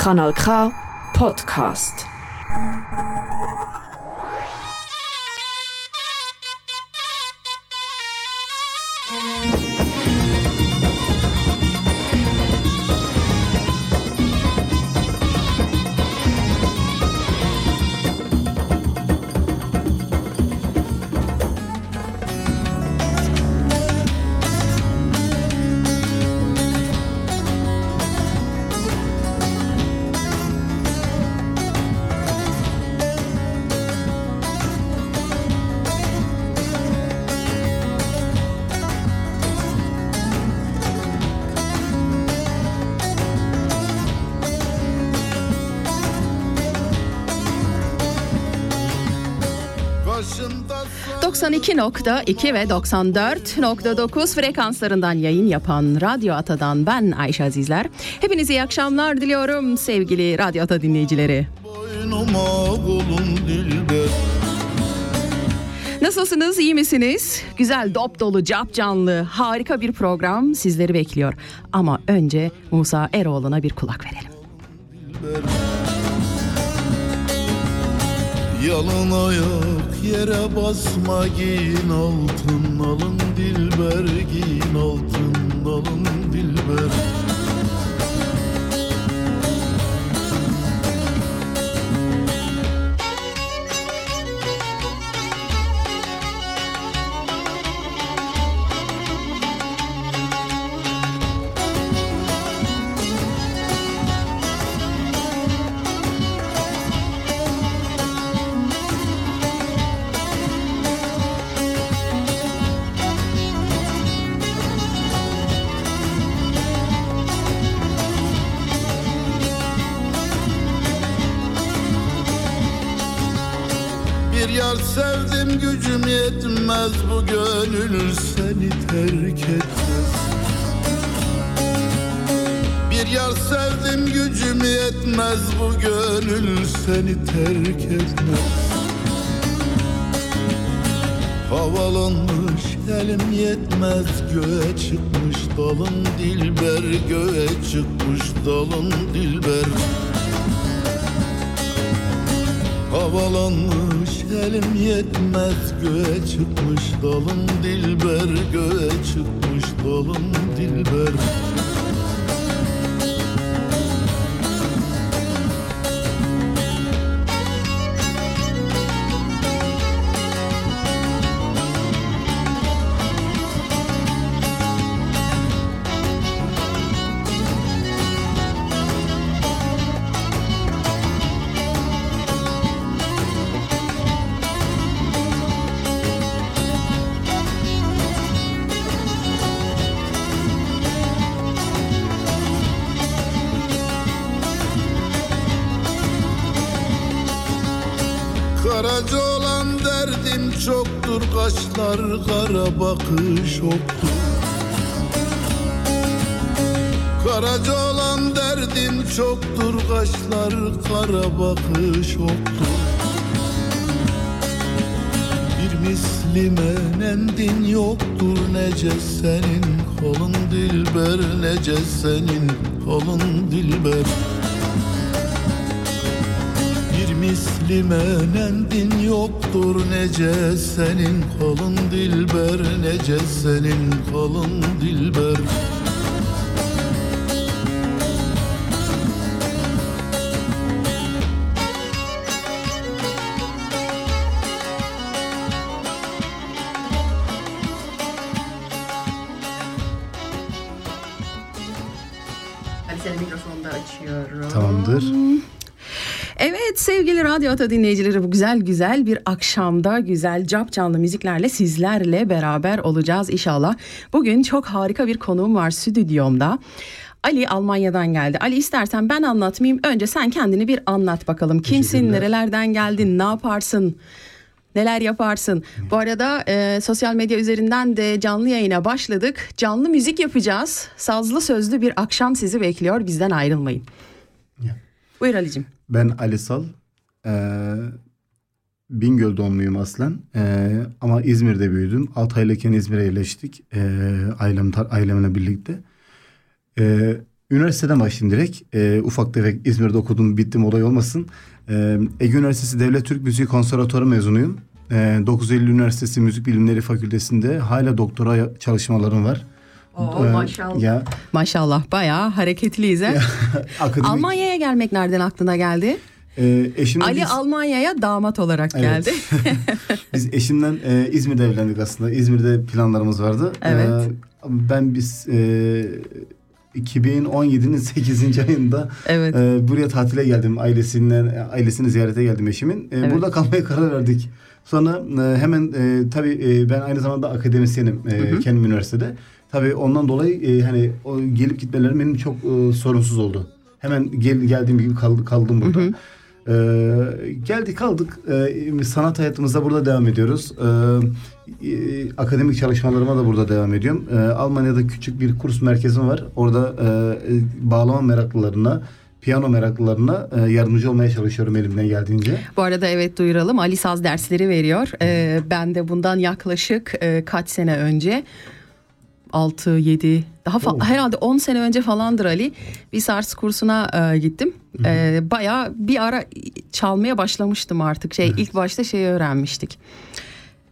Kanal K Podcast. 92.2 ve 94.9 frekanslarından yayın yapan Radyo Ata'dan ben Ayşe Azizler. Hepinize iyi akşamlar diliyorum sevgili Radyo Ata dinleyicileri. Nasılsınız, iyi misiniz? Güzel, dop dolu, cap canlı, harika bir program sizleri bekliyor. Ama önce Musa Eroğlu'na bir kulak verelim. Yalın ayak yere basma giyin altın alın dilber giyin altın alın dilber gönül seni terk etmez. Bir yar sevdim gücüm yetmez bu gönül seni terk etmez. Havalanmış elim yetmez göğe çıkmış dalın dilber göğe çıkmış dalın dilber Havalanmış elim yetmez göğe çıkmış. Dalım dilber göğe çıkmış. Dalım dilber bakış oktu Karaca olan derdim çoktur kaşlar kara bakış oktu Bir mislime nendin yoktur nece senin kolun dilber nece senin kolun dilber mislime nendin yoktur nece senin kolun dilber nece senin kolun dilber Radyo Ata dinleyicileri bu güzel güzel bir akşamda güzel cap canlı müziklerle sizlerle beraber olacağız inşallah. Bugün çok harika bir konuğum var stüdyomda. Ali Almanya'dan geldi. Ali istersen ben anlatmayayım. Önce sen kendini bir anlat bakalım. Kimsin, nerelerden geldin, ne yaparsın? Neler yaparsın? Bu arada e, sosyal medya üzerinden de canlı yayına başladık. Canlı müzik yapacağız. Sazlı sözlü bir akşam sizi bekliyor. Bizden ayrılmayın. Ya. Buyur Ali'cim. Ben Ali Sal. Ee, Bingöl doğumluyum aslen. Ee, ama İzmir'de büyüdüm. 6 aylıkken İzmir'e yerleştik. Ee, ailem, ailemle birlikte. Ee, üniversiteden başlayayım direkt. E, ufak tefek İzmir'de okudum bittim olay olmasın. E, Ege Üniversitesi Devlet Türk Müziği Konservatuarı mezunuyum. E, 9 Eylül Üniversitesi Müzik Bilimleri Fakültesinde hala doktora çalışmalarım var. Oo, E, maşallah. Ya, Maşallah bayağı hareketliyiz. he? akademik. Almanya'ya gelmek nereden aklına geldi? E, eşimle Ali biz- Almanya'ya damat olarak Evet. geldi. Biz eşimden e, İzmir'de evlendik aslında. İzmir'de planlarımız vardı. Evet. E, ben biz e, 2017'nin 8. ayında evet. e, buraya tatile geldim. Ailesinden ailesini ziyarete geldim eşimin. E, Evet. Burada kalmaya karar verdik. Sonra e, hemen e, tabii e, ben aynı zamanda akademisyenim e, kendim üniversitede. Tabii ondan dolayı e, hani o gelip gitmelerim benim çok e, sorunsuz oldu. Hemen gel, geldiğim gibi kaldı, kaldım burada. Ee, geldik kaldık. Ee, sanat hayatımızda burada devam ediyoruz. Ee, e, akademik çalışmalarıma da burada devam ediyorum. Ee, Almanya'da küçük bir kurs merkezim var. Orada e, bağlama meraklılarına piyano meraklılarına e, yardımcı olmaya çalışıyorum elimden geldiğince. Bu arada evet duyuralım. Ali Saz dersleri veriyor. Ee, ben de bundan yaklaşık e, kaç sene önce 6 7 daha fa- herhalde 10 sene önce falandır Ali. Bir sars kursuna e, gittim. E, bayağı bir ara çalmaya başlamıştım artık. Şey ilk başta şeyi öğrenmiştik.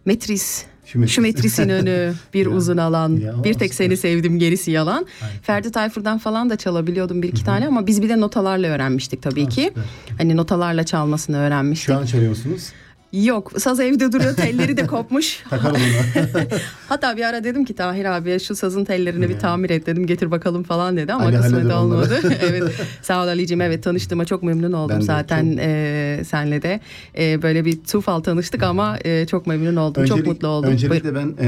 Metris Şu metris. şu metrisin önü bir Ya, uzun alan ya, bir tek seni sevdim gerisi yalan. Aynen. Ferdi Tayfur'dan falan da çalabiliyordum bir iki tane ama biz bir de notalarla öğrenmiştik tabii Ah, ki. süper. Hani notalarla çalmasını öğrenmiştik. şu an çalıyor musunuz? Yok saz evde duruyor telleri de kopmuş. Takarız onu. Hatta bir ara dedim ki Tahir abi şu sazın tellerini bir Ya. tamir et dedim getir bakalım falan dedi ama Ali kısmet olmadı. evet sağ ol Ali'cim evet tanıştığıma çok memnun oldum Ben zaten çok- e, senle de. E, böyle bir tufal tanıştık ama e, çok memnun oldum çok Öncelik- mutlu oldum. Öncelikle ben e,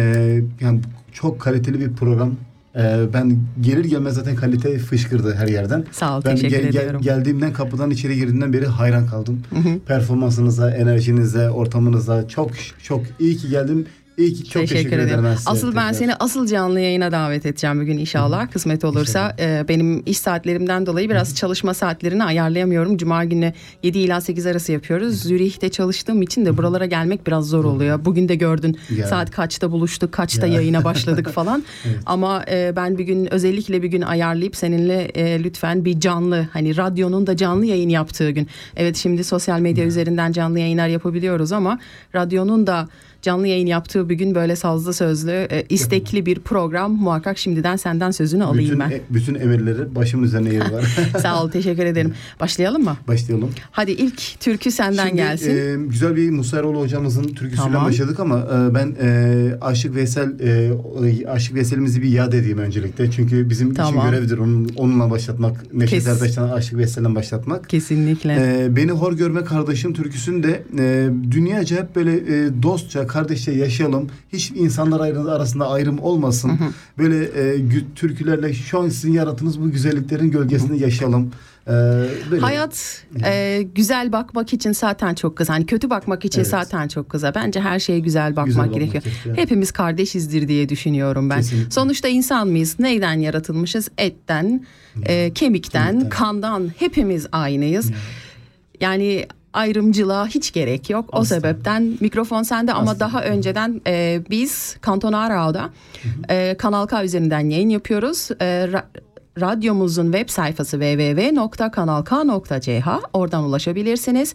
yani çok kaliteli bir program. E, ben gelir gelmez zaten kalite fışkırdı her yerden. Sağ ol Ben teşekkür gel- gel- ediyorum. geldiğimden kapıdan içeri girdiğimden beri hayran kaldım. Performansınıza, enerjinize, ortamınıza çok çok iyi ki geldim. İyi ki çok teşekkür, ederim. ben size Asıl ben tekrar. seni asıl canlı yayına davet edeceğim bugün inşallah. Kısmet olursa Ee, benim iş saatlerimden dolayı biraz çalışma saatlerini ayarlayamıyorum. Cuma günü 7 ila 8 arası yapıyoruz. Zürih'te çalıştığım için de buralara gelmek biraz zor oluyor. Bugün de gördün Ya. saat kaçta buluştuk, kaçta Ya. yayına başladık falan. Ama e, ben bir gün özellikle bir gün ayarlayıp seninle e, lütfen bir canlı hani radyonun da canlı yayın yaptığı gün. Evet şimdi sosyal medya üzerinden canlı yayınlar yapabiliyoruz ama radyonun da canlı yayın yaptığı bir gün böyle sazlı sözlü e, istekli bir program muhakkak şimdiden senden sözünü alayım bütün, ben. e- bütün emirleri başımın üzerine var. Sağ ol teşekkür ederim. Başlayalım mı? Başlayalım. Hadi ilk türkü senden Şimdi, gelsin. e, güzel bir Musa Eroğlu hocamızın türküsüyle Tamam. başladık ama e, ben e, Aşık Veysel e, Aşık Veysel'imizi bir yad edeyim öncelikle. Çünkü bizim Tamam. için görevdir onun, onunla başlatmak. Neşet Kes. Ertaş'tan Aşık Veysel'den başlatmak. Kesinlikle. Ee, Beni Hor Görme Kardeşim türküsünde e, dünyaca hep böyle e, dostça, kardeşçe yaşayalım. Hiç insanlar arasında ayrım olmasın. Böyle e, türkülerle şu an sizin yarattığınız bu güzelliklerin gölgesinde yaşayalım. Ee, böyle. Hayat e, güzel bakmak için zaten çok kısa. Hani kötü bakmak için Evet. zaten çok kısa. Bence her şeye güzel bakmak Güzel bakmak gerekiyor. gerekiyor. Hepimiz kardeşizdir diye düşünüyorum ben. Kesinlikle. Sonuçta insan mıyız? Neyden yaratılmışız? Etten, e, kemikten, Kemikten. kandan. Hepimiz aynıyız. Yani ayrımcılığa hiç gerek yok. O Asla. sebepten mikrofon sende ama Asla. daha önceden e, biz Kanton Arao'da e, Kanal K üzerinden yayın yapıyoruz. E, ra- radyomuzun web sayfası www.kanalk.ch oradan ulaşabilirsiniz.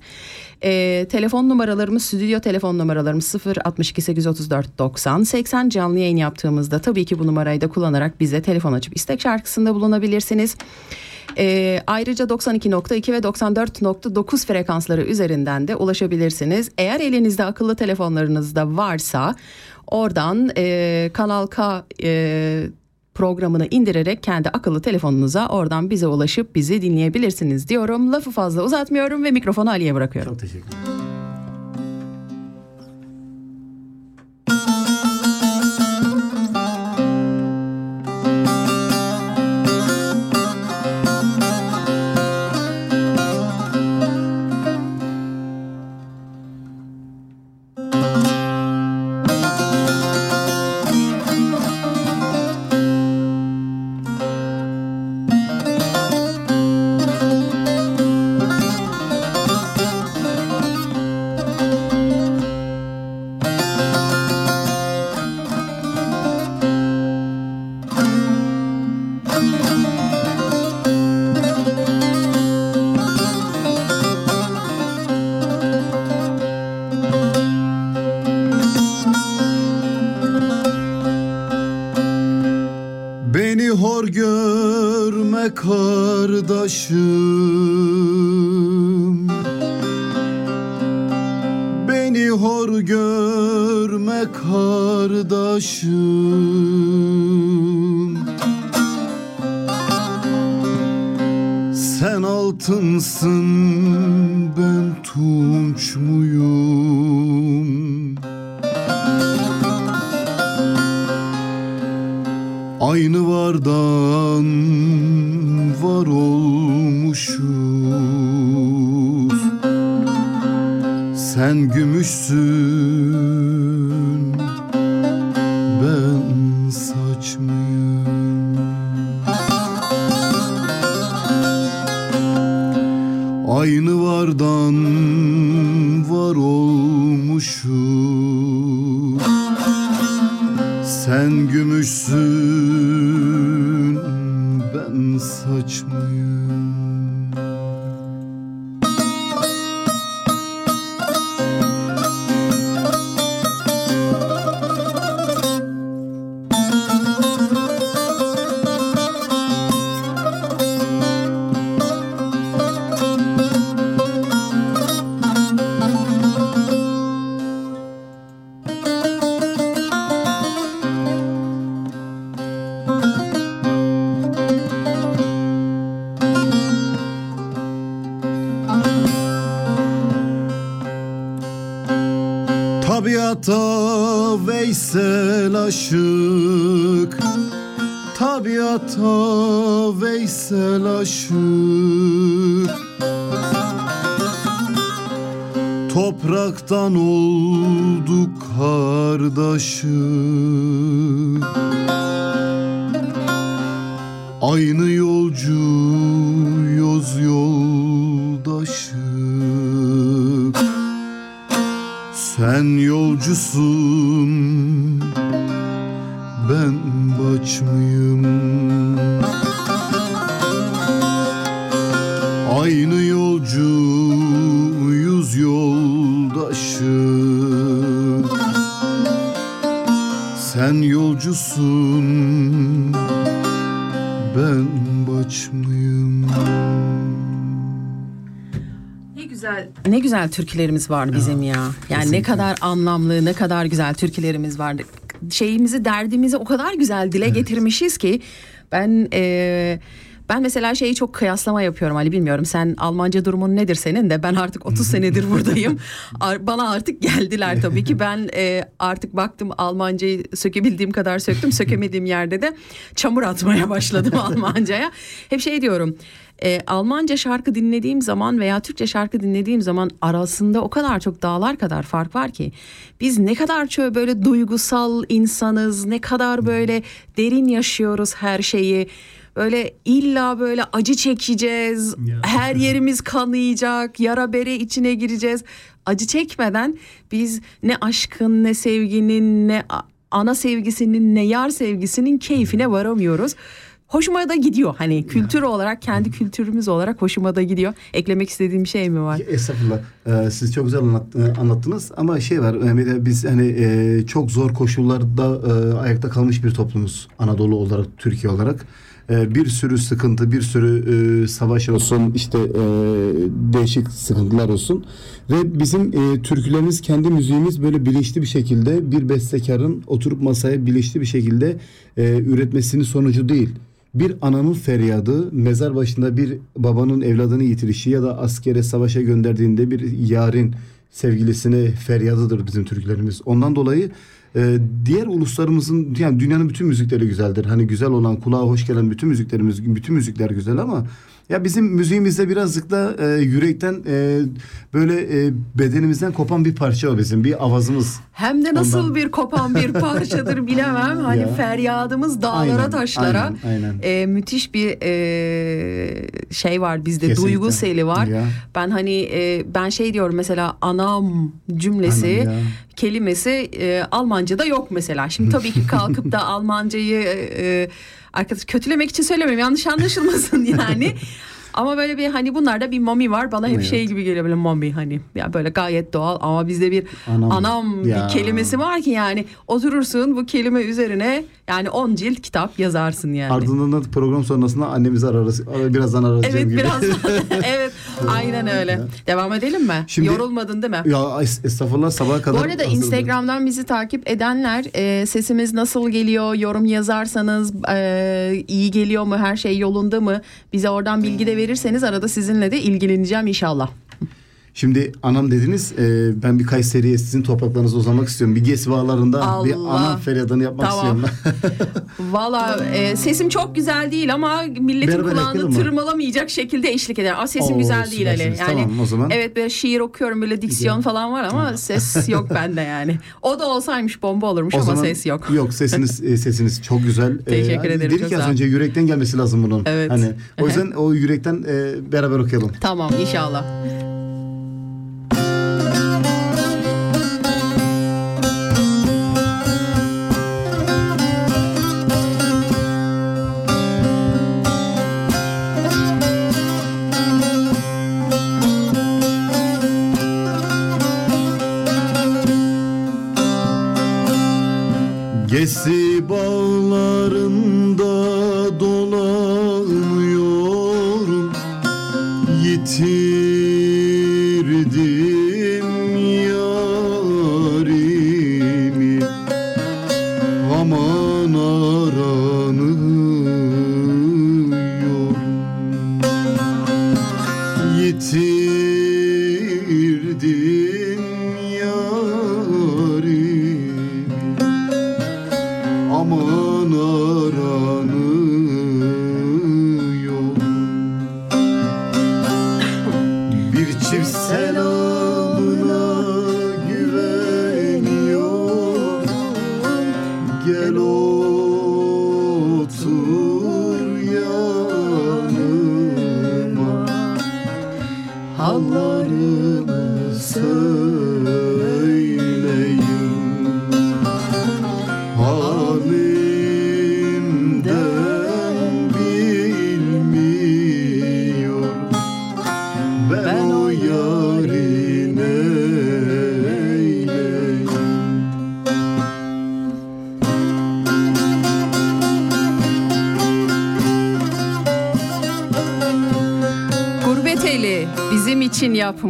E, telefon numaralarımız, stüdyo telefon numaralarımız 0 62 834 90 80 canlı yayın yaptığımızda tabii ki bu numarayı da kullanarak bize telefon açıp istek şarkısında bulunabilirsiniz. Ee, ayrıca 92.2 ve 94.9 frekansları üzerinden de ulaşabilirsiniz. Eğer elinizde akıllı telefonlarınızda varsa oradan e, Kanal K e, programını indirerek kendi akıllı telefonunuza oradan bize ulaşıp bizi dinleyebilirsiniz diyorum. Lafı fazla uzatmıyorum ve mikrofonu Ali'ye bırakıyorum. Çok teşekkür ederim. Ben aşık Topraktan olduk kardeşim güzel türkülerimiz var bizim ya. Yani ne kadar anlamlı, ne kadar güzel türkülerimiz var. Şeyimizi, derdimizi o kadar güzel dile getirmişiz ki ben e, ben mesela şeyi çok kıyaslama yapıyorum Ali bilmiyorum. Sen Almanca durumun nedir senin de ben artık 30 senedir buradayım. Bana artık geldiler tabii ki. Ben e, artık baktım Almancayı sökebildiğim kadar söktüm. Sökemediğim yerde de çamur atmaya başladım Almancaya. Hep şey diyorum. E, Almanca şarkı dinlediğim zaman veya Türkçe şarkı dinlediğim zaman arasında o kadar çok dağlar kadar fark var ki biz ne kadar çok böyle duygusal insanız, ne kadar böyle derin yaşıyoruz her şeyi. Böyle illa böyle acı çekeceğiz. Ya. Her yerimiz kanayacak. Yara bere içine gireceğiz. Acı çekmeden biz ne aşkın ne sevginin ne ana sevgisinin ne yar sevgisinin keyfine varamıyoruz. Hoşuma da gidiyor hani kültür olarak kendi kültürümüz olarak hoşuma da gidiyor. Eklemek istediğim bir şey mi var? Estağfurullah. Ee, siz çok güzel anlat- anlattınız ama şey var de biz hani e, çok zor koşullarda e, ayakta kalmış bir toplumuz Anadolu olarak Türkiye olarak. E, bir sürü sıkıntı, bir sürü e, savaş olsun, işte e, değişik sıkıntılar olsun ve bizim e, türkülerimiz, kendi müziğimiz böyle bilinçli bir şekilde bir bestekarın oturup masaya bilinçli bir şekilde e, üretmesinin sonucu değil bir ananın feryadı, mezar başında bir babanın evladını yitirişi ya da askere savaşa gönderdiğinde bir yarın sevgilisine feryadıdır bizim Türklerimiz. Ondan dolayı e, diğer uluslarımızın yani dünyanın bütün müzikleri güzeldir. Hani güzel olan kulağa hoş gelen bütün müziklerimiz bütün müzikler güzel ama ya bizim müziğimizde birazcık da e, yürekten e, böyle e, bedenimizden kopan bir parça o bizim bir avazımız. Hem de nasıl Ondan- bir kopan bir parçadır bilemem. Hani Ya. feryadımız dağlara Aynen, taşlara. aynen, aynen. Ee, müthiş bir e, şey var bizde Kesinlikle. duygu seli var. Ya. Ben hani e, ben şey diyorum mesela anam cümlesi Anam ya. kelimesi e, Almanca'da yok mesela. Şimdi tabii ki kalkıp da Almancayı e, arkadaş kötülemek için söylemiyorum yanlış anlaşılmasın yani. Ama böyle bir hani bunlarda bir mami var bana hep Evet. şey gibi geliyor böyle mami hani ya böyle gayet doğal ama bizde bir Anam. anam, Ya. bir kelimesi var ki yani oturursun bu kelime üzerine Yani 10 cilt kitap yazarsın yani. Ardından da program sonrasında annemizi ararız. Birazdan arayacağım Evet gibi. biraz evet aynen öyle. Devam edelim mi? Şimdi- Yorulmadın değil mi? Ya es- estağfurullah sabaha kadar. Bu arada. Instagram'dan bizi takip edenler e, sesimiz nasıl geliyor yorum yazarsanız e, iyi geliyor mu her şey yolunda mı bize oradan bilgi de verirseniz arada sizinle de ilgileneceğim inşallah. Şimdi anam dediniz e, ben bir Kayseri'ye sizin topraklarınıza uzanmak istiyorum. Bir GES bağlarında bir Allah. ana feryadını yapmak Tamam. istiyorum. Valla e, sesim çok güzel değil ama milletin Beraber kulağını tırmalamayacak şekilde eşlik eder. Aa, sesim Oo, güzel değil Ali. Yani Tamam, o zaman. evet böyle şiir okuyorum böyle diksiyon falan var ama ses yok bende yani. O da olsaymış bomba olurmuş O ama zaman ses yok. Yok sesiniz e, sesiniz çok güzel. Teşekkür ederim, Dedik ya az önce yürekten gelmesi lazım bunun. Evet. Hani o yüzden o yürekten e, beraber okuyalım. Tamam inşallah.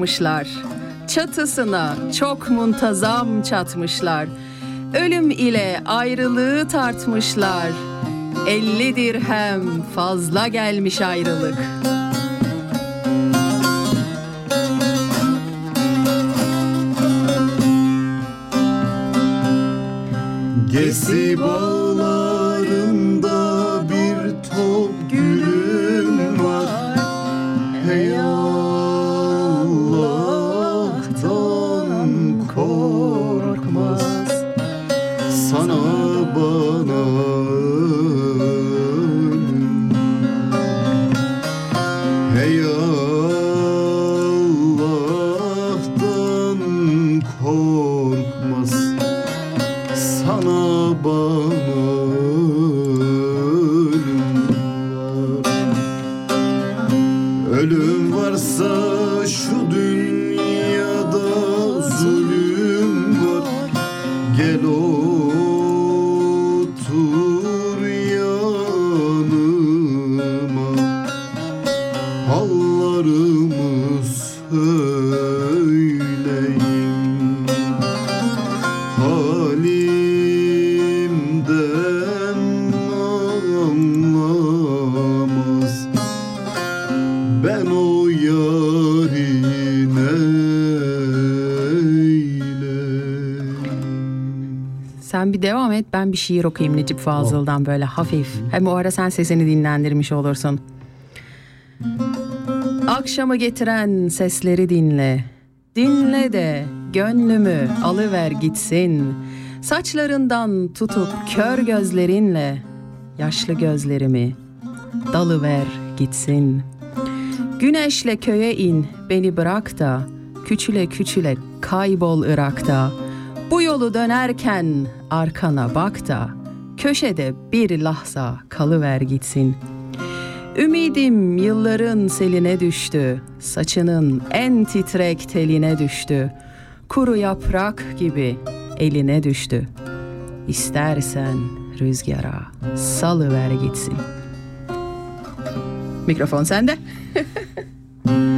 İçin yapmışlar. Çatısına çok muntazam çatmışlar. Ölüm ile ayrılığı tartmışlar. Elli dirhem fazla gelmiş ayrılık. Gesi bağlarında varsa şu dünyada ben bir şiir okuyayım Necip Fazıl'dan böyle hafif. Hem o ara sen sesini dinlendirmiş olursun. Akşamı getiren sesleri dinle. Dinle de gönlümü alıver gitsin. Saçlarından tutup kör gözlerinle yaşlı gözlerimi dalıver gitsin. Güneşle köye in beni bırak da küçüle küçüle kaybol Irak'ta. Bu yolu dönerken arkana bak da köşede bir lahza kalıver gitsin. Ümidim yılların seline düştü, saçının en titrek teline düştü. Kuru yaprak gibi eline düştü. İstersen rüzgara salıver gitsin. Mikrofon sende.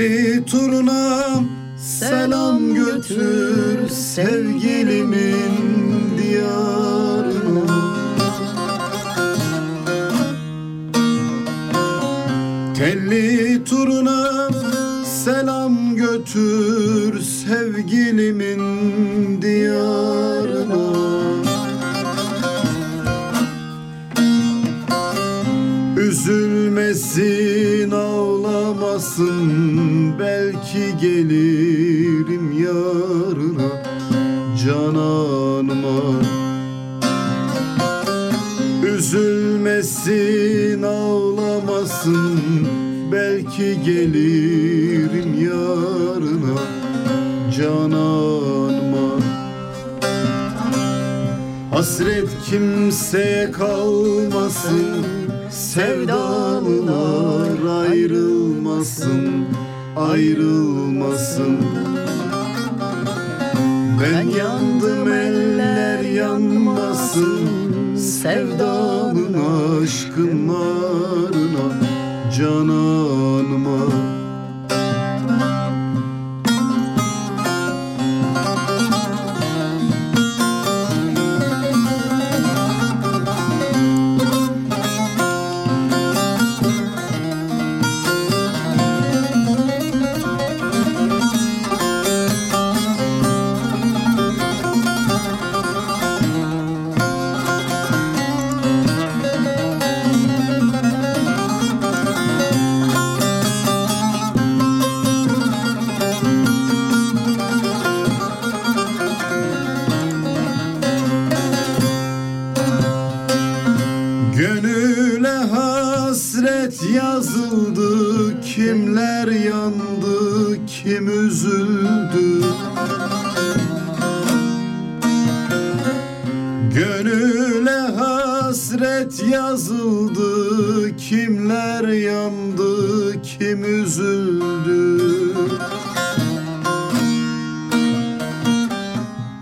Telli turuna selam götür sevgilimin diyarına kim üzüldü? Gönüle hasret yazıldı. Kimler yandı? Kim üzüldü?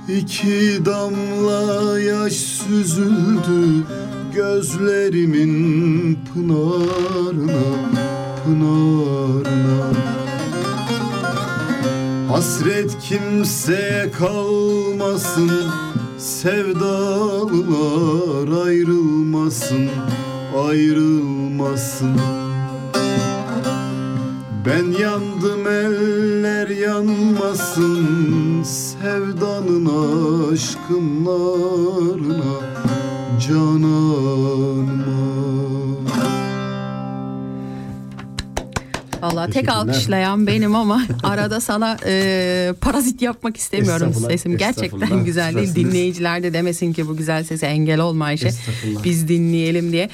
İki damla yaş süzüldü. Gözlerimin kimseye kalmasın, sevdalılar ayrılmasın, ayrılmasın. Ben yandım eller yanmasın Sevdanın aşkın tek alkışlayan benim ama arada sana e, parazit yapmak istemiyorum sesim. Gerçekten güzel değil. Dinleyiciler de demesin ki bu güzel sese engel olma Ayşe. Biz dinleyelim diye.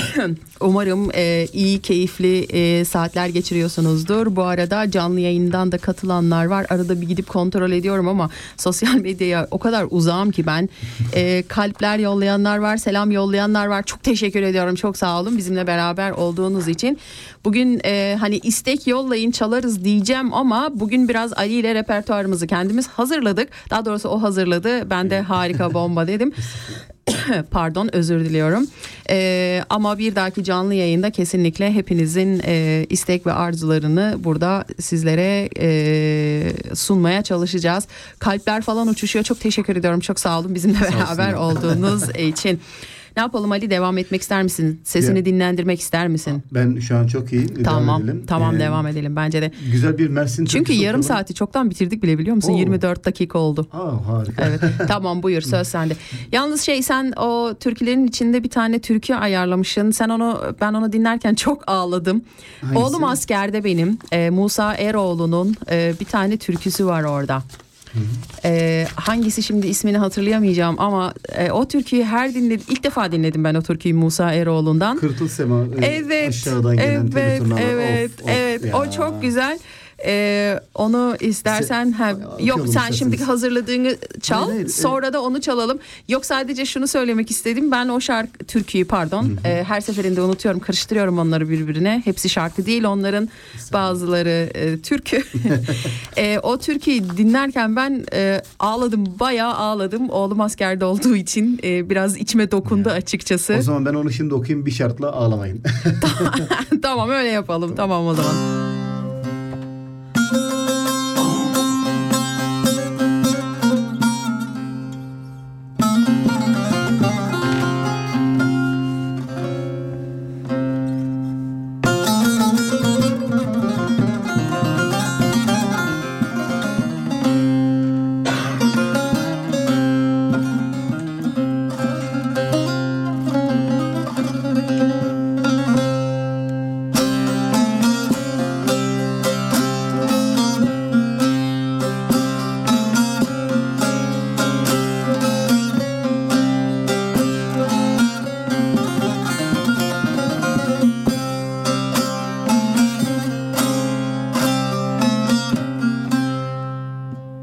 Umarım e, iyi, keyifli e, saatler geçiriyorsunuzdur. Bu arada canlı yayından da katılanlar var. Arada bir gidip kontrol ediyorum ama sosyal medyaya o kadar uzağım ki ben. E, kalpler yollayanlar var, selam yollayanlar var. Çok teşekkür ediyorum. Çok sağ olun bizimle beraber olduğunuz için. Bugün e, hani istek yollayın çalarız diyeceğim ama bugün biraz Ali ile repertuarımızı kendimiz hazırladık. Daha doğrusu o hazırladı. Ben de harika bomba dedim. Pardon özür diliyorum. Ee, ama bir dahaki canlı yayında kesinlikle hepinizin e, istek ve arzularını burada sizlere e, sunmaya çalışacağız. Kalpler falan uçuşuyor. Çok teşekkür ediyorum. Çok sağ olun bizimle beraber olduğunuz için. Ne yapalım Ali devam etmek ister misin? Sesini Ya- dinlendirmek ister misin? Ben şu an çok iyi. Devam Tamam. edelim. Tamam Ee, devam edelim bence de. Güzel bir Mersin Çünkü yarım okuyalım. saati çoktan bitirdik bile biliyor musun? Oo. 24 dakika oldu. Aa, harika. Evet tamam buyur söz sende. Yalnız şey sen o türkülerin içinde bir tane türkü ayarlamışsın. Sen onu ben onu dinlerken çok ağladım. Hangisi? Oğlum askerde benim. Ee, Musa Eroğlu'nun e, bir tane türküsü var orada. E, hangisi şimdi ismini hatırlayamayacağım ama e, o türküyü her dinledim. ilk defa dinledim ben o türküyü Musa Eroğlu'ndan. Kırtıl Sema e, Evet. aşağıdan gelen evet, evet, Of, of evet. ya. O çok güzel. Ee, onu istersen ha, Okuyalım yok sen şimdi hazırladığını çal Hayır, hayır, sonra da onu çalalım. Yok sadece şunu söylemek istedim ben o şarkı türküyü pardon e, her seferinde unutuyorum karıştırıyorum onları birbirine. Hepsi şarkı değil onların bazıları e, türkü. E, o türküyü dinlerken ben e, ağladım bayağı ağladım. Oğlum askerde olduğu için e, biraz içime dokundu açıkçası. O zaman ben onu şimdi okuyayım bir şartla ağlamayın. tamam öyle yapalım tamam o zaman.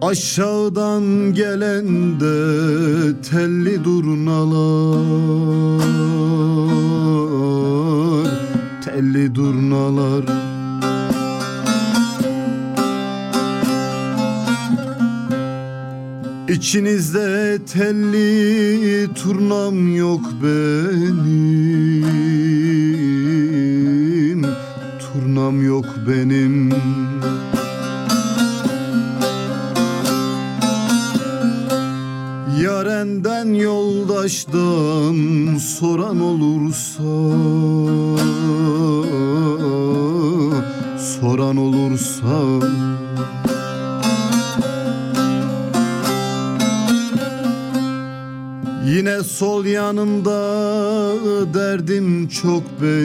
Aşağıdan gelen de telli durnalar. Telli durnalar. İçinizde telli turnam yok benim derdim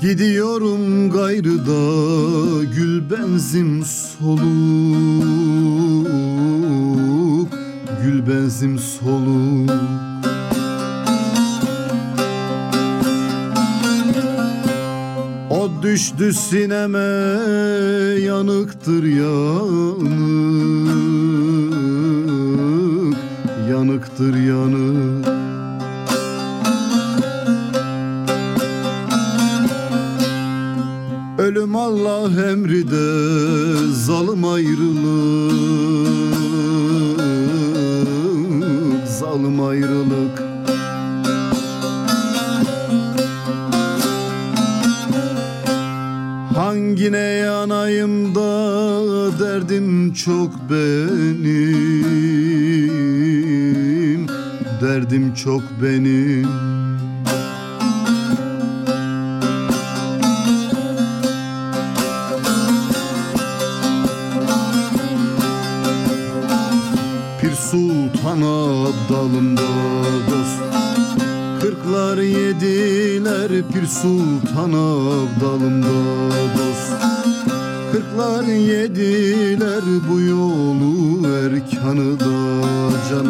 Gidiyorum gayrıda gül benzim soluk Gül benzim soluk. O düştü sineme yanıktır yanık Yanıktır yanık Ölüm Allah emri de zalim ayrılık Zalim ayrılık. Hangine yanayım da derdim çok benim Derdim çok benim yediler Pir Sultan Abdalımda dost. Kırklar yediler bu yolu erkanı da can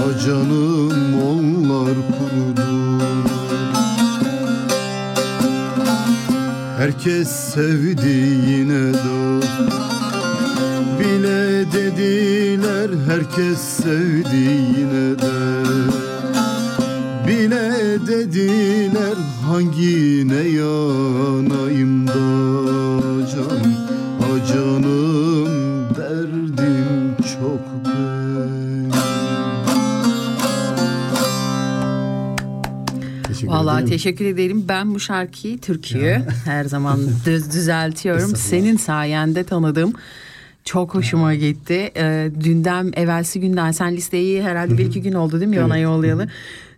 A canım onlar kurudu. Herkes sevdiğine dost bile dediler herkes sevdiğine de dediler hangine yanayım da canım derdim çok Vallahi değil mi? teşekkür ederim. Ben bu şarkıyı Türkiye her zaman düz düzeltiyorum. Senin sayende tanıdım. Çok hoşuma gitti. Ee, dünden evvelsi günden sen listeyi herhalde bir iki gün oldu değil mi bana yollayalı.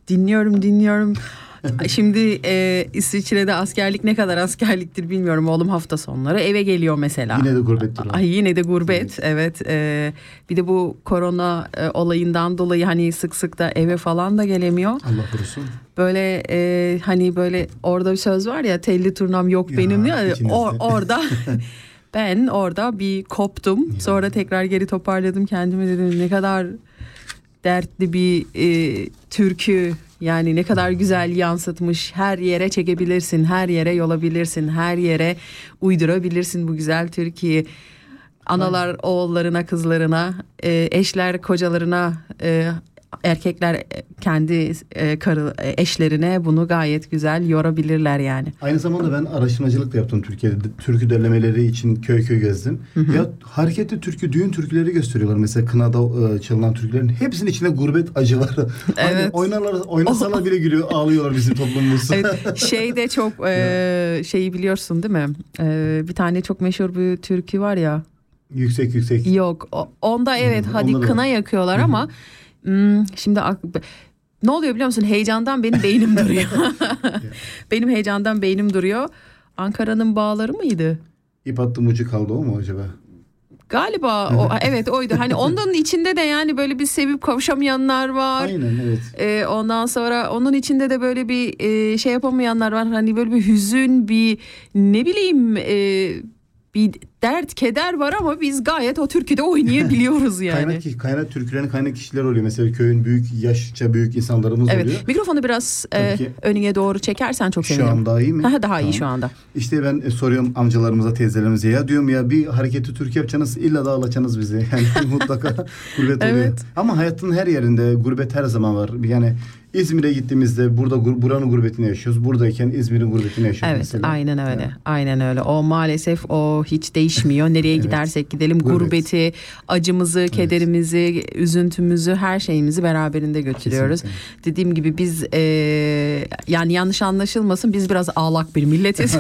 Dinliyorum dinliyorum. Şimdi e, İsviçre'de askerlik ne kadar askerliktir bilmiyorum. Oğlum hafta sonları eve geliyor mesela. Yine de gurbettir o. Ay yine de gurbet evet. e, bir de bu korona e, olayından dolayı hani sık sık da eve falan da gelemiyor. Allah korusun. Böyle e, hani böyle orada bir söz var ya telli turnam yok Ya, benim ya, or- orada ben orada bir koptum. Sonra tekrar geri toparladım kendimi dedim ne kadar dertli bir e, türkü yani ne kadar güzel yansıtmış. Her yere çekebilirsin her yere yolabilirsin her yere uydurabilirsin bu güzel türküyü. Analar oğullarına kızlarına e, eşler kocalarına e, erkekler kendi e, karı e, eşlerine bunu gayet güzel yorabilirler yani. Aynı zamanda ben araştırmacılık da yaptım Türkiye'de. Türkü derlemeleri için köy köy gezdim. Ya hareketli türkü, düğün türküleri gösteriyorlar. Mesela kınada e, çalınan türkülerin hepsinin içinde gurbet acı var. Aynen, Evet. oynarlar, oynasalar bile gülüyor, ağlıyorlar bizim toplumumuz. Evet, şey de çok e, şeyi biliyorsun değil mi? E, bir tane çok meşhur bir türkü var ya. yüksek yüksek. Yok onda evet Hı, hadi onda da kına yakıyorlar ama hmm, şimdi ne oluyor biliyor musun? Heyecandan benim beynim duruyor. benim heyecandan beynim duruyor. Ankara'nın bağları mıydı? İp attım ucu kaldı o mu acaba? Galiba o, evet oydu. Hani onların içinde de yani böyle bir sevip kavuşamayanlar var. Aynen evet. Ee, ondan sonra onun içinde de böyle bir e, şey yapamayanlar var. Hani böyle bir hüzün, bir ne bileyim e, bir dert, keder var ama biz gayet o türküde oynayabiliyoruz yani. Kaynak, kaynak türkülerin kaynak kişiler oluyor. Mesela köyün büyük, yaşça büyük insanlarımız Evet. oluyor. Mikrofonu biraz e, önüne doğru çekersen çok Şu sevinirim. an daha iyi mi? Aha, daha iyi Tamam. şu anda. İşte ben e, soruyorum amcalarımıza, teyzelerimize ya diyorum ya bir hareketi Türk yapacaksınız illa da ağlatacaksınız bizi. Yani mutlaka gurbet oluyor. Evet. Ama hayatın her yerinde gurbet her zaman var. Yani İzmir'e gittiğimizde burada buranın gurbetini yaşıyoruz. Buradayken İzmir'in gurbetini yaşıyoruz Evet mesela. aynen öyle. Evet. Aynen öyle. O maalesef o hiç değişmiyor. Nereye Evet. gidersek gidelim Gurbet. gurbeti, acımızı, kederimizi, üzüntümüzü her şeyimizi beraberinde götürüyoruz. Kesinlikle. Dediğim gibi biz e, yani yanlış anlaşılmasın biz biraz ağlak bir milletiz.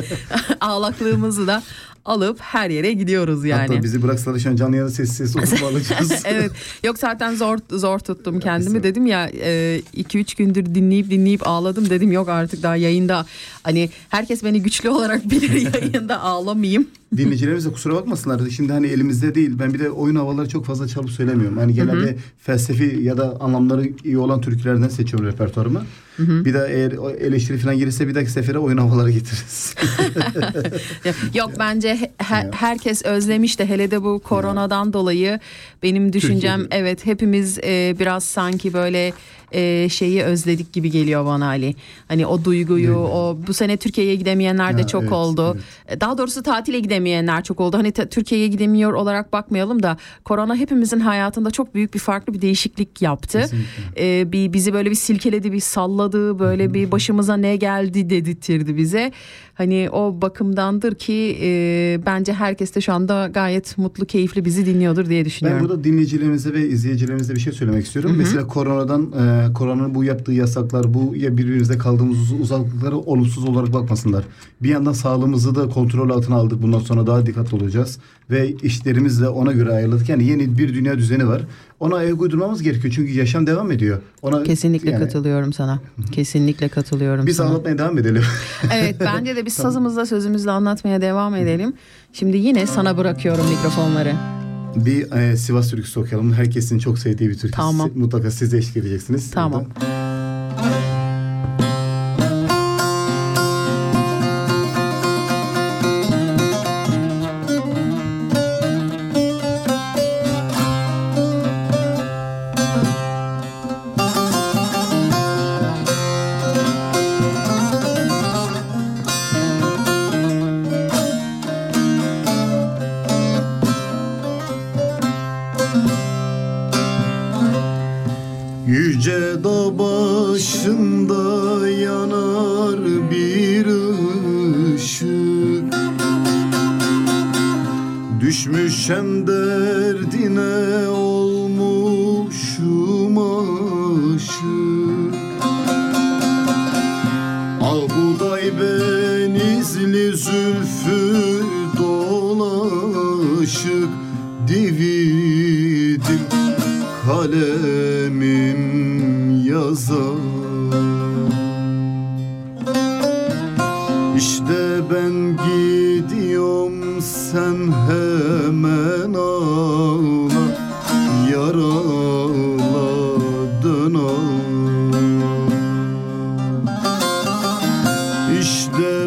Ağlaklığımızı da alıp her yere gidiyoruz yani. Hatta bizi bıraksalar şu an canlı yayında sessiz sessiz oturup alacağız. evet. Yok zaten zor zor tuttum kendimi. Dedim ya 2-3 gündür dinleyip dinleyip ağladım dedim yok artık daha yayında hani herkes beni güçlü olarak bilir yayında ağlamayayım. Dinleyicilerimiz de kusura bakmasınlar. Şimdi hani elimizde değil. Ben bir de oyun havaları çok fazla çalıp söylemiyorum. Hani genelde felsefi ya da anlamları iyi olan türkülerden seçiyorum repertuarımı. Bir de eğer eleştiri falan gelirse bir dahaki sefere oyun havaları getiririz. Yok bence he- herkes özlemiş de hele de bu koronadan dolayı benim düşüncem Türkiye'de. evet hepimiz e, biraz sanki böyle e, şeyi özledik gibi geliyor bana Ali. Hani o duyguyu o bu sene Türkiye'ye gidemeyenler de Ya, çok evet, oldu. evet. E, Daha doğrusu tatile gidemeyenler çok oldu. Hani Türkiye'ye gidemiyor olarak bakmayalım da korona hepimizin hayatında çok büyük bir farklı bir değişiklik yaptı. Kesinlikle. E, bir bizi böyle bir silkeledi, bir salladı, böyle bir başımıza ne geldi dedirtirdi bize. Hani o bakımdandır ki e, bence herkes de şu anda gayet mutlu, keyifli bizi dinliyordur diye Ben düşünüyorum. burada dinleyicilerimize ve izleyicilerimize bir şey söylemek istiyorum. Mesela koronadan, e, koronanın bu yaptığı yasaklar, bu ya birbirimizle kaldığımız uz- uzaklıklara olumsuz olarak bakmasınlar. Bir yandan sağlığımızı da kontrol altına aldık. Bundan sonra daha dikkatli olacağız. Ve işlerimizi de ona göre ayarladık. Yani yeni bir dünya düzeni var. Ona ayak uydurmamız gerekiyor. Çünkü yaşam devam ediyor. Ona Kesinlikle yani katılıyorum sana. Kesinlikle katılıyorum Biz sana. anlatmaya devam edelim. Evet bence de biz sazımızla sözümüzle anlatmaya devam edelim. Şimdi yine sana bırakıyorum mikrofonları. bir e, Sivas türküsü okuyalım. Herkesin çok sevdiği bir türkü. Tamam. Mutlaka siz de eşlik edeceksiniz. Tamam. Yüce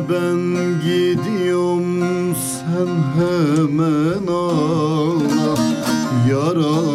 ben gidiyorum sen hemen ağla. Yaraladın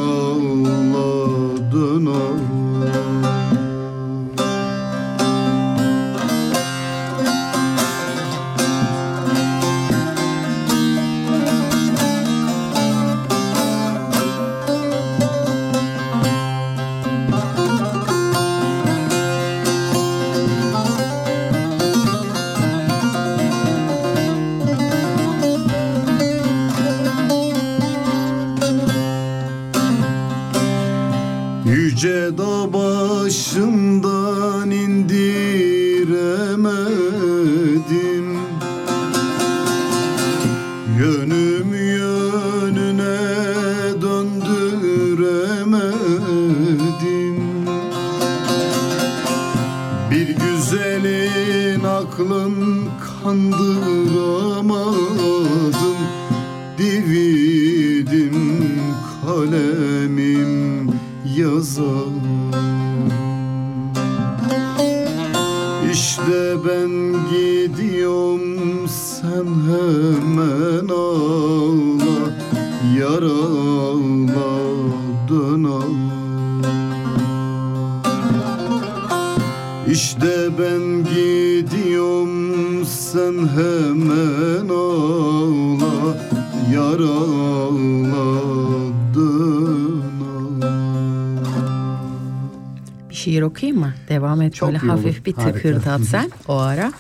mı? Devam et Çok böyle olur. hafif bir tıkırdat sen o ara.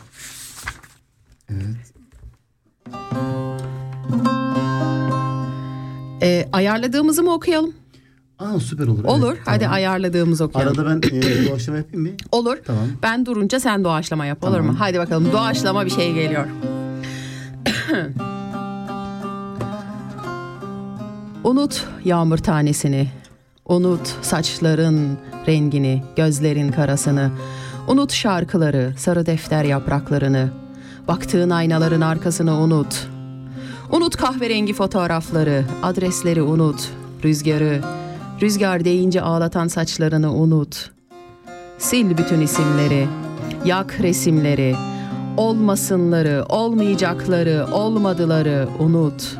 Evet. Ee, ayarladığımızı mı okuyalım? Aa süper olur. Olur. Evet, Hadi tamam. ayarladığımızı okuyalım. Arada ben e, doğaçlama yapayım mı? Olur. Tamam. Ben durunca sen doğaçlama yap olur mu? Tamam. Hadi bakalım doğaçlama bir şey geliyor. Unut yağmur tanesini. Unut saçların rengini, gözlerin karasını. Unut şarkıları, sarı defter yapraklarını. Baktığın aynaların arkasını unut. Unut kahverengi fotoğrafları, adresleri unut. Rüzgarı, rüzgar deyince ağlatan saçlarını unut. Sil bütün isimleri, yak resimleri, olmasınları, olmayacakları, olmadıları unut.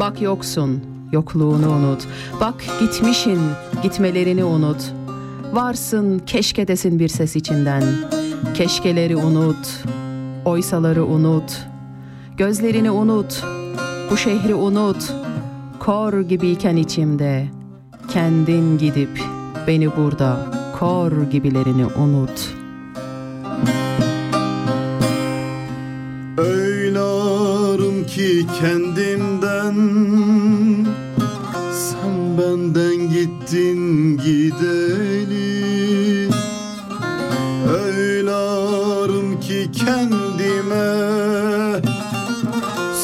Bak yoksun, yokluğunu unut. Bak gitmişin, gitmelerini unut. Varsın, keşke desin bir ses içinden. Keşkeleri unut, oysaları unut. Gözlerini unut, bu şehri unut. Kor gibiyken içimde, kendin gidip beni burada kor gibilerini unut. Ki kendimden gittin gideli. Öyle arım ki kendime.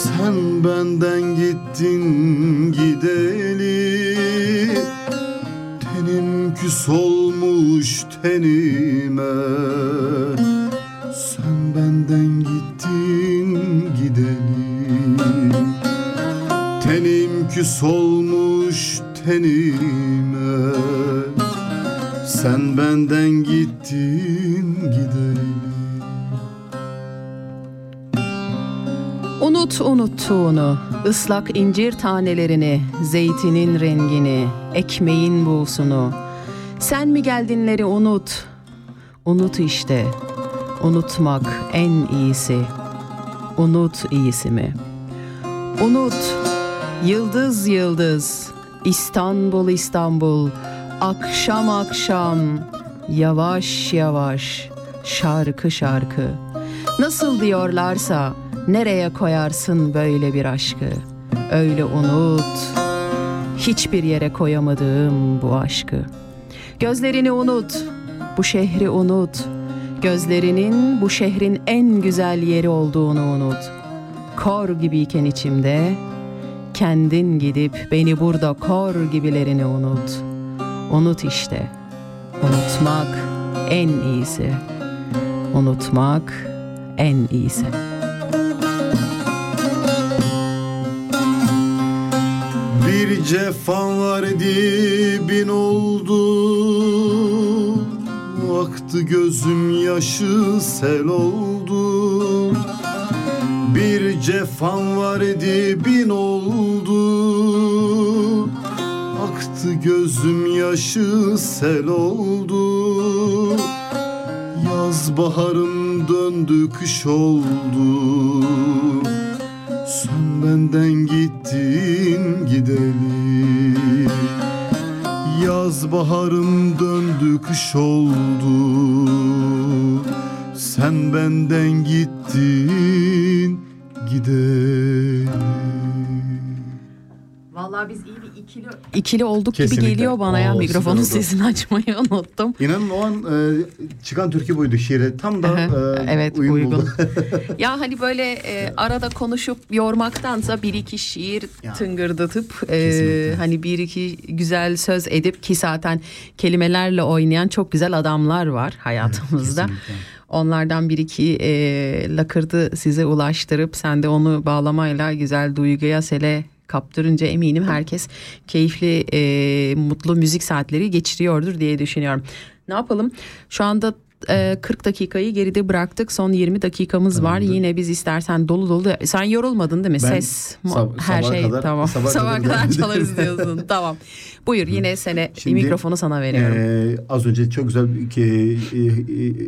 Sen benden gittin gideli. Tenim küs olmuş tenime. Sen benden gittin gideli. Tenim küs olmuş tenime Sen benden gittin gideli Unut unuttuğunu, ıslak incir tanelerini, zeytinin rengini, ekmeğin buğusunu. Sen mi geldinleri unut. Unut işte. Unutmak en iyisi. Unut iyisi mi? Unut. Yıldız yıldız. İstanbul İstanbul. Akşam akşam. Yavaş yavaş. Şarkı şarkı. Nasıl diyorlarsa nereye koyarsın böyle bir aşkı? Öyle unut. Hiçbir yere koyamadığım bu aşkı. Gözlerini unut. Bu şehri unut. Gözlerinin bu şehrin en güzel yeri olduğunu unut. Kor gibiyken içimde, kendin gidip beni burada kor gibilerini unut. Unut işte. Unutmak en iyisi. Unutmak en iyisi. Bir cefan var dibin oldu Aktı gözüm yaşı sel oldu Bir cefan var dibin oldu. Aktı gözüm yaşı sel oldu. Yaz baharım döndü kış oldu. Sen benden gittin gideli Yaz baharım döndü kış oldu. Sen benden gittin gideli Vallahi biz iyi bir ikili ikili olduk Kesinlikle. gibi geliyor bana ya Oo, mikrofonun süper oldu. sesini açmayı unuttum. İnanın o an e, çıkan türkü buydu şiire. Tam da e, evet uyum uygun. buldu. ya hani böyle e, arada konuşup yormaktansa bir iki şiir Ya. tıngırdatıp e, hani bir iki güzel söz edip ki zaten kelimelerle oynayan çok güzel adamlar var hayatımızda. kesinlikle. Onlardan bir iki e, lakırdı size ulaştırıp sen de onu bağlamayla güzel duyguya sele kaptırınca eminim herkes keyifli e, mutlu müzik saatleri geçiriyordur diye düşünüyorum. Ne yapalım? Şu anda e, 40 dakikayı geride bıraktık. Son 20 dakikamız var. Tamamdır. Yine biz istersen dolu dolu. Sen yorulmadın değil mi? Ben Ses, sab- her şey kadar- tamam. sabaha Sabaha kadar kadar çalarız diyorsun. tamam. Buyur yine sene Şimdi, mikrofonu sana veriyorum. Ee, az önce çok güzel e,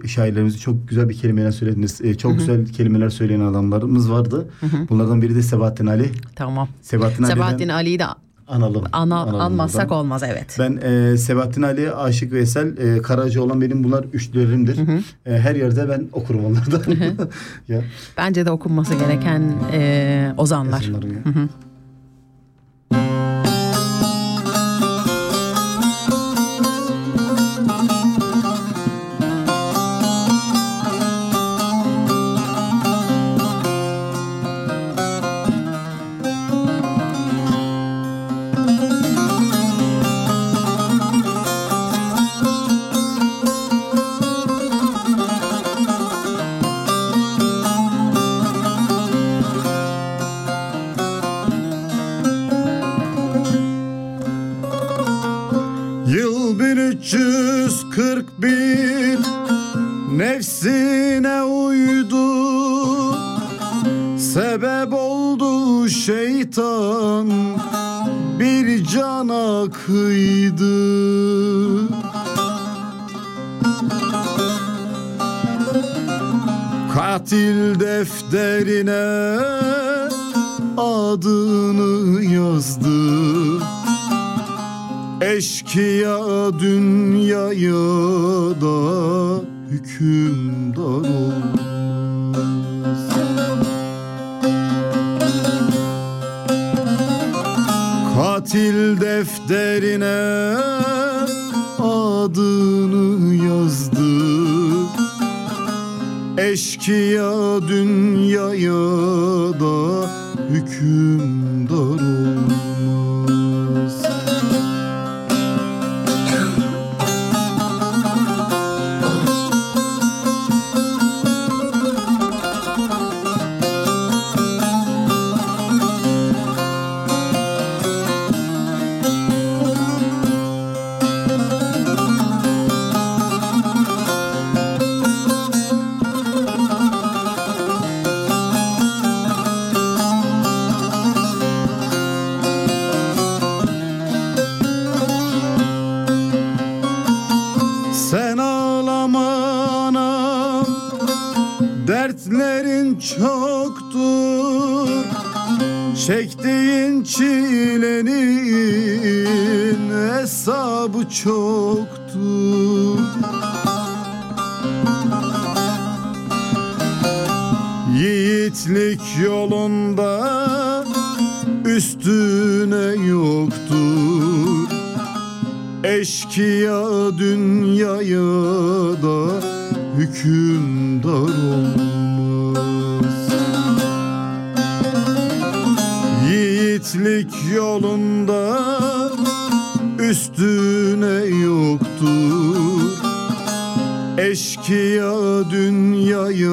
e, şairlerimizi çok güzel bir kelimeler söylediniz. E, çok güzel kelimeler söyleyen adamlarımız vardı. Bunlardan biri de Sebahattin Ali. tamam. Sebahattin, Sebahattin Ali'den Ali'yi de analım. ana, Analım anmazsak buradan. olmaz evet. Ben e, Sebahattin Ali, Aşık Veysel, e, Karaca olan benim bunlar üçlerimdir. E, her yerde ben okurum onlardan. ya, Bence de okunması gereken e, ozanlar. yazınlarım ya. Nefsine uydu. Sebep oldu şeytan. Bir cana kıydı. Katil defterine adını yazdı. Eşkıya dünyaya da hükümdar olmaz Katil defterine adını yazdı. Eşkıya dünyaya da hükümdar çoktur Yiğitlik yolunda üstüne yoktur Eşkıya dünyaya da hükümdar olmaz. Yiğitlik yolunda üstüne yoktur Eşkıya dünyaya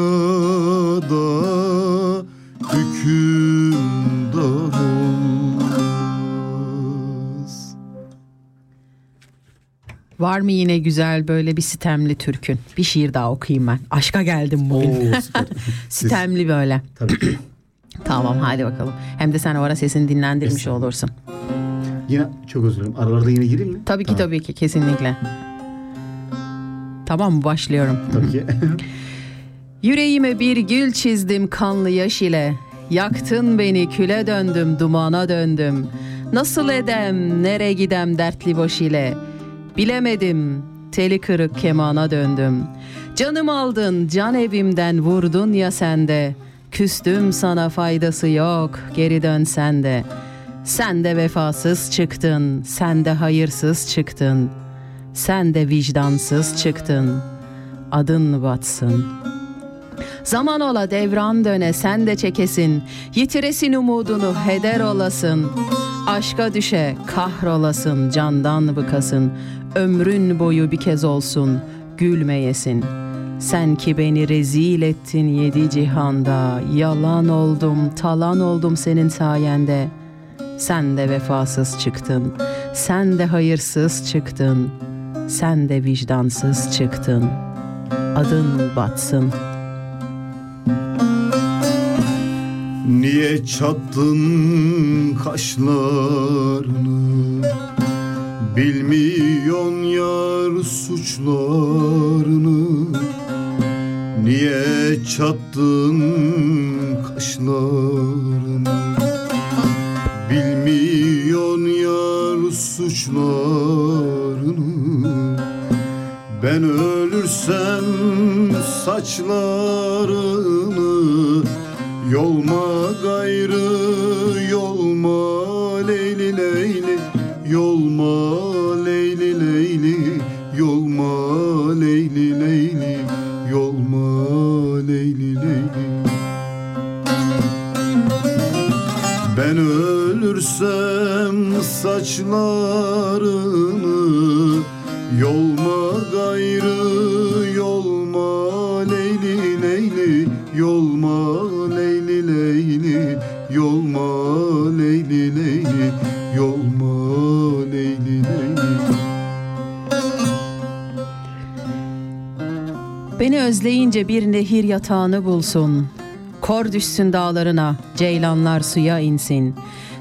da hükümdar olmaz Var mı yine güzel böyle bir sitemli türkün? Bir şiir daha okuyayım ben. Aşka geldim bugün. Sitemli böyle. Tabii ki. Tamam hadi bakalım. Hem de sen o ara sesini dinlendirmiş olursun. Yine çok özür dilerim. Aralarda yine gireyim mi? Tabii ki Tamam. tabii ki kesinlikle. Tamam başlıyorum. Tabii ki. Yüreğime bir gül çizdim kanlı yaş ile. Yaktın beni küle döndüm dumana döndüm. Nasıl edem nere gidem dertli baş ile. Bilemedim teli kırık kemana döndüm. Canım aldın can evimden vurdun ya sende. Küstüm sana faydası yok geri dön sen de. Sen de vefasız çıktın, sen de hayırsız çıktın. Sen de vicdansız çıktın. Adın batsın.'' Zaman ola devran döne sen de çekesin. Yitiresin umudunu heder olasın. Aşka düşe kahrolasın candan bıkasın. Ömrün boyu bir kez olsun gülmeyesin. Sen ki beni rezil ettin yedi cihanda. Yalan oldum talan oldum senin sayende. Sen de vefasız çıktın. Sen de hayırsız çıktın. Sen de vicdansız çıktın. Adın batsın.'' Niye çattın kaşlarını Bilmiyon yar suçlarını Niye çattın kaşlarını suçlarını Ben ölürsem saçlarını Yolma gayrı yolma leyli leyli Yolma ölürsem saçlarını Yolma gayrı yolma leyli leyli Yolma leyli leyli Yolma leyli leyli Yolma leyli leyli Beni özleyince bir nehir yatağını bulsun. Kor düşsün dağlarına, ceylanlar suya insin.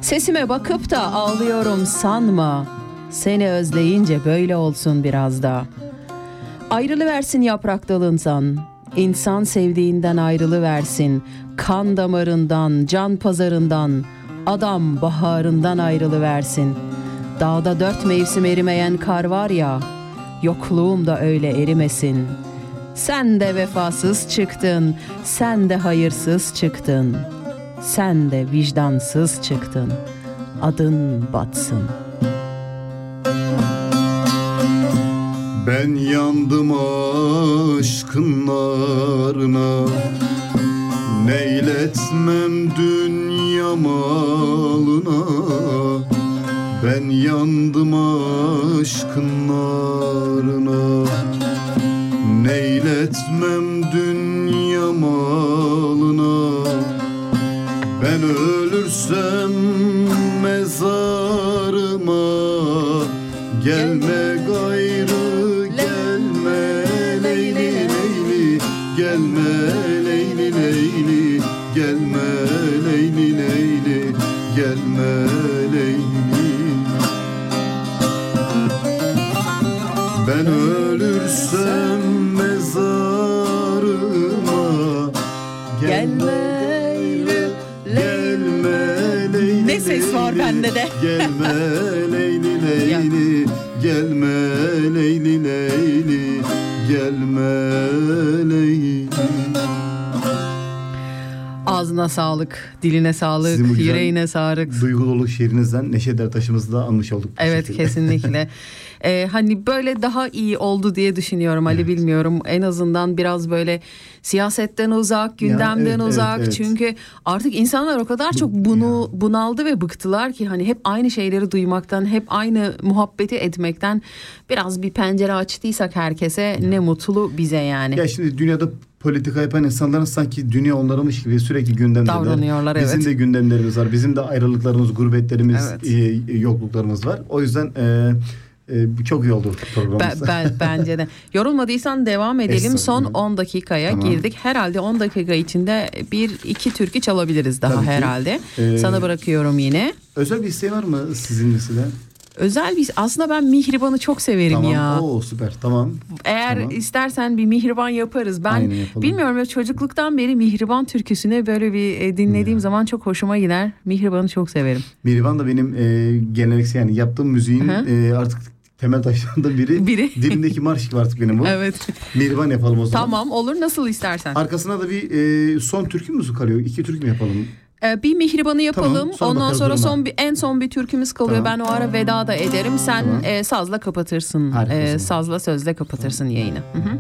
Sesime bakıp da ağlıyorum sanma. Seni özleyince böyle olsun biraz da. Ayrılı versin yaprak dalından. İnsan sevdiğinden ayrılı versin. Kan damarından, can pazarından, adam baharından ayrılı versin. Dağda dört mevsim erimeyen kar var ya, yokluğum da öyle erimesin.'' Sen de vefasız çıktın, sen de hayırsız çıktın. Sen de vicdansız çıktın. Adın batsın. Ben yandım aşkın narına Neyletmem dünya malına Ben yandım aşkın narına Neyletmem ölürsem bende de. Gelme leyli leyli Gelme leyli leyli Gelme leyli Ağzına sağlık, diline sağlık, Sizin bu güzel yüreğine sağlık. Duygu dolu şiirinizden Neşet Ertaş'ımızı da anmış olduk. Evet şekilde. kesinlikle. Ee, hani böyle daha iyi oldu diye düşünüyorum Ali Evet. bilmiyorum. En azından biraz böyle siyasetten uzak, gündemden evet, evet, uzak. evet. Çünkü artık insanlar o kadar çok bunu bunaldı ve bıktılar ki hani hep aynı şeyleri duymaktan, hep aynı muhabbeti etmekten biraz bir pencere açtıysak herkese ne mutlu bize yani. Ya şimdi dünyada politika yapan insanların sanki dünya onlarmış gibi sürekli gündemdeler. Davranıyorlar, Bizim evet. de gündemlerimiz var. Bizim de ayrılıklarımız, gurbetlerimiz, Evet. e, yokluklarımız var. O yüzden e, e, bu çok iyi oldu Ben, programımız. ben- bence de. Yorulmadıysan devam edelim. Son Estağfurullah. 10 dakikaya Tamam. girdik. Herhalde 10 dakika içinde bir iki türkü çalabiliriz daha Tabii ki. herhalde. Ee, Sana bırakıyorum yine. Özel bir isteği var mı sizin mesela? Özel bir aslında ben Mihriban'ı çok severim tamam. ya. Oo süper. Tamam. Eğer Tamam. istersen bir Mihriban yaparız. Ben Aynen yapalım. bilmiyorum ya çocukluktan beri Mihriban türküsünü böyle bir e, dinlediğim zaman çok hoşuma gider. Mihriban'ı çok severim. Mihriban da benim e, geleneksel yani yaptığım müziğin e, artık temel taşlarından biri. Biri. Dilimdeki marş gibi artık benim bu. Evet. Mihriban yapalım o zaman. tamam olur nasıl istersen. Arkasına da bir e, son türkü mü kalıyor? İki türkü mü yapalım? Ee, bir mihribanı yapalım. Tamam, sonra Ondan sonra duruma. son bir en son bir türkümüz kalıyor. Tamam. Ben o ara veda da ederim. Sen Tamam. e, sazla kapatırsın. E, sazla sözle kapatırsın yayını. Hı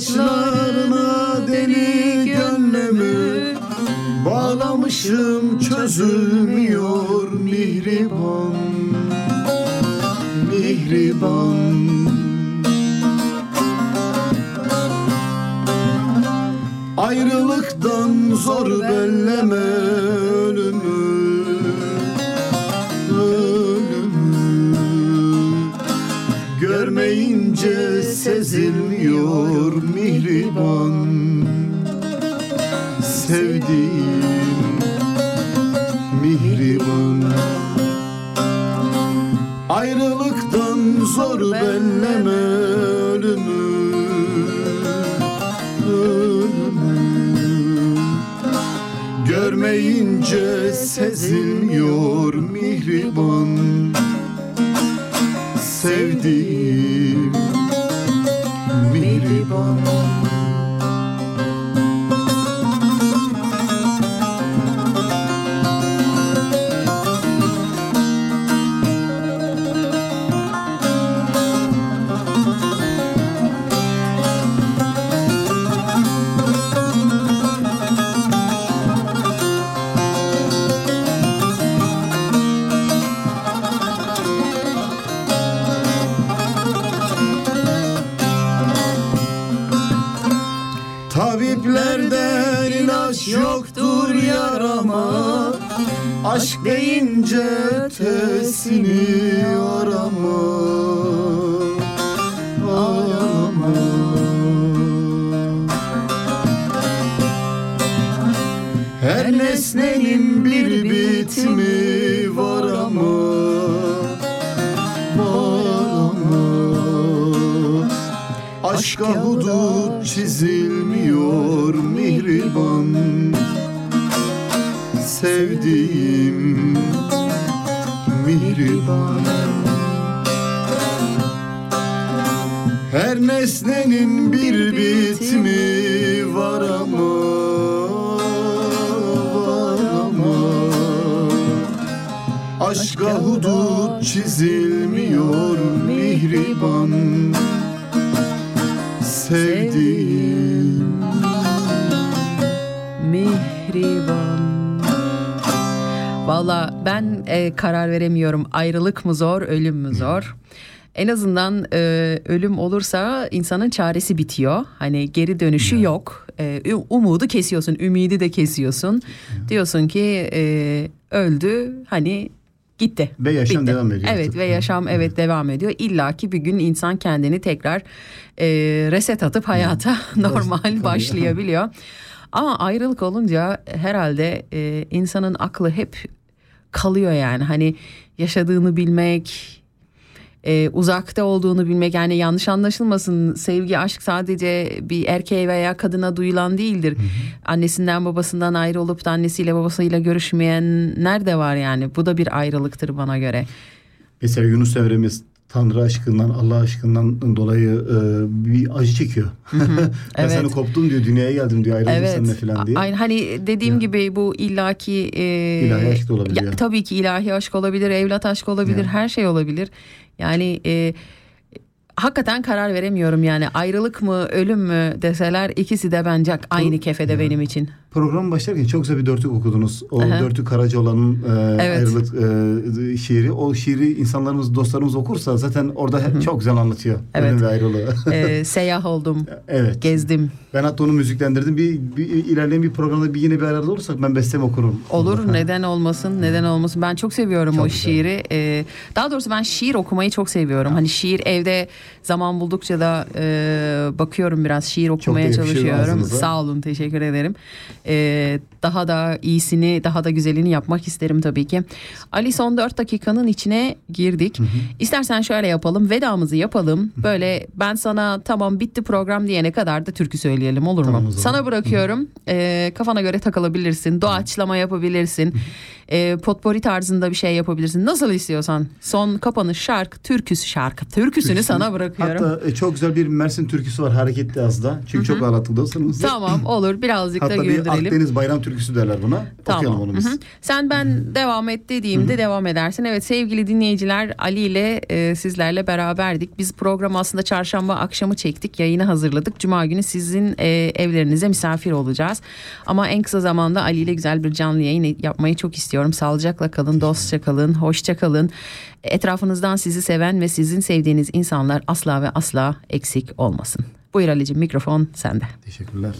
saçlarına deli gönlümü Bağlamışım çözülmüyor mihriban Mihriban Ayrılıktan zor belleme ölümü Ölümü. Görmeyince sezilmiyor mihriban. Sevdiğim mihriban. Ayrılıktan zor belleme ölümü. Görmeyince sezilmiyor mihriban. Sevdiğim mihriban Sevdiğim Mihriban. Valla ben e, karar veremiyorum. Ayrılık mı zor, ölüm mü zor? En azından e, ölüm olursa insanın çaresi bitiyor. Hani geri dönüşü yok. E, umudu kesiyorsun, ümidi de kesiyorsun. Diyorsun ki e, öldü, hani gitti. Ve yaşam Bitti. devam ediyor Evet artık. ve yaşam evet devam ediyor. İlla ki bir gün insan kendini tekrar e, reset atıp hayata normal başlayabiliyor. Ama ayrılık olunca herhalde e, insanın aklı hep kalıyor yani. Hani yaşadığını bilmek, e, uzakta olduğunu bilmek yani yanlış anlaşılmasın sevgi aşk sadece bir erkeğe veya kadına duyulan değildir. Hı hı. Annesinden babasından ayrı olup da annesiyle babasıyla görüşmeyenler de var yani bu da bir ayrılıktır bana göre. Mesela Yunus Emre'miz Tanrı aşkından, Allah aşkından dolayı e, bir acı çekiyor. Hı hı, ben evet. seni koptum diyor, dünyaya geldim diyor, ayrıldım evet. seninle falan diye. Aynen hani dediğim ya. gibi bu illaki... E, ilahi aşk da olabilir. Ya, tabii ki ilahi aşk olabilir, evlat aşk olabilir, ya. her şey olabilir. Yani e, hakikaten karar veremiyorum yani. Ayrılık mı ölüm mü deseler ikisi de bence aynı kefede benim için. Program başlarken çok güzel bir dörtlük okudunuz. O Aha. dörtlük Karacaoğlan'ın e, evet. ayrılık e, şiiri. O şiiri insanlarımız, dostlarımız okursa zaten orada Hı-hı. çok güzel anlatıyor. Evet. Ölüm ve ayrılığı. E, seyyah oldum. evet. Gezdim. Ben hatta onu müziklendirdim. Bir, bir ilerleyen bir programda bir yine bir arada olursak ben bestemi okurum. Olur. neden olmasın? Neden olmasın? Ben çok seviyorum çok o güzel. şiiri. E, daha doğrusu ben şiir okumayı çok seviyorum. Hani şiir evde zaman buldukça da e, bakıyorum biraz şiir okumaya çalışıyorum. Sağ olun. Teşekkür ederim. Ee, daha da iyisini, daha da güzelini yapmak isterim tabii ki. Ali son 4 dakikanın içine girdik. Hı hı. İstersen şöyle yapalım, vedamızı yapalım. Böyle ben sana tamam bitti program diyene kadar da türkü söyleyelim olur mu? Tamam, sana bırakıyorum. Ee, kafana göre takılabilirsin, doğaçlama yapabilirsin. e, potpori tarzında bir şey yapabilirsin. Nasıl istiyorsan. Son kapanış şarkı, türküsü şarkı. Türküsünü sana bırakıyorum. Hatta e, çok güzel bir Mersin türküsü var hareketli az da. Çünkü Hı-hı. çok ağlatıldı. Tamam olur birazcık Hatta da güldürelim. Bir Akdeniz bayram türküsü derler buna. Tamam. Okuyalım onu biz. Hı-hı. Sen ben Hı-hı. devam et dediğimde Hı-hı. devam edersin. Evet sevgili dinleyiciler Ali ile e, sizlerle beraberdik. Biz programı aslında çarşamba akşamı çektik. Yayını hazırladık. Cuma günü sizin e, evlerinize misafir olacağız. Ama en kısa zamanda Ali ile güzel bir canlı yayın yapmayı çok istiyorum. Sağlıcakla kalın, dostça kalın, hoşça kalın. Etrafınızdan sizi seven ve sizin sevdiğiniz insanlar asla ve asla eksik olmasın. Buyur Ali'cim mikrofon sende. Teşekkürler.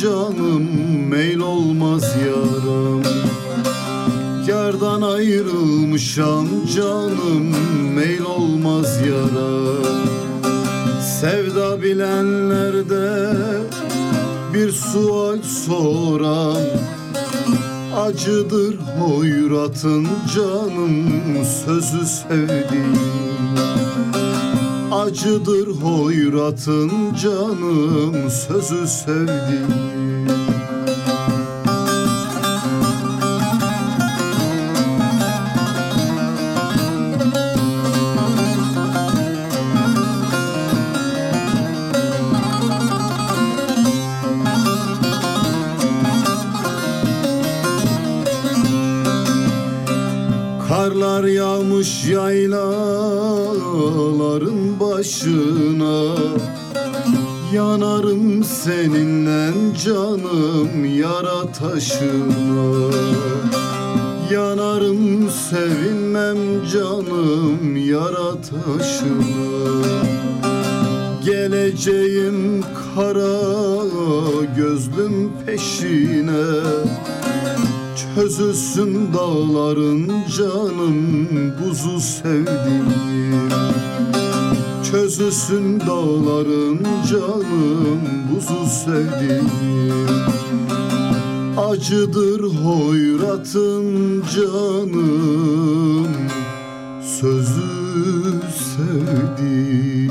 Canım Meyl olmaz yaram Yardan ayrılmışam canım Meyl olmaz yaram Sevda bilenlerde Bir sual soran acıdır hoyratın canım sözü sevdiğim Acıdır hoyratın canım sözü sevdiğim seninle canım yara taşına Yanarım sevinmem canım yara taşına Geleceğim kara gözlüm peşine. Çözülsün dağların canım buzu sevdiğim Çözülsün dağların canım buzu sevdiğim. Acıdır hoyratın canım Sözü sevdiğim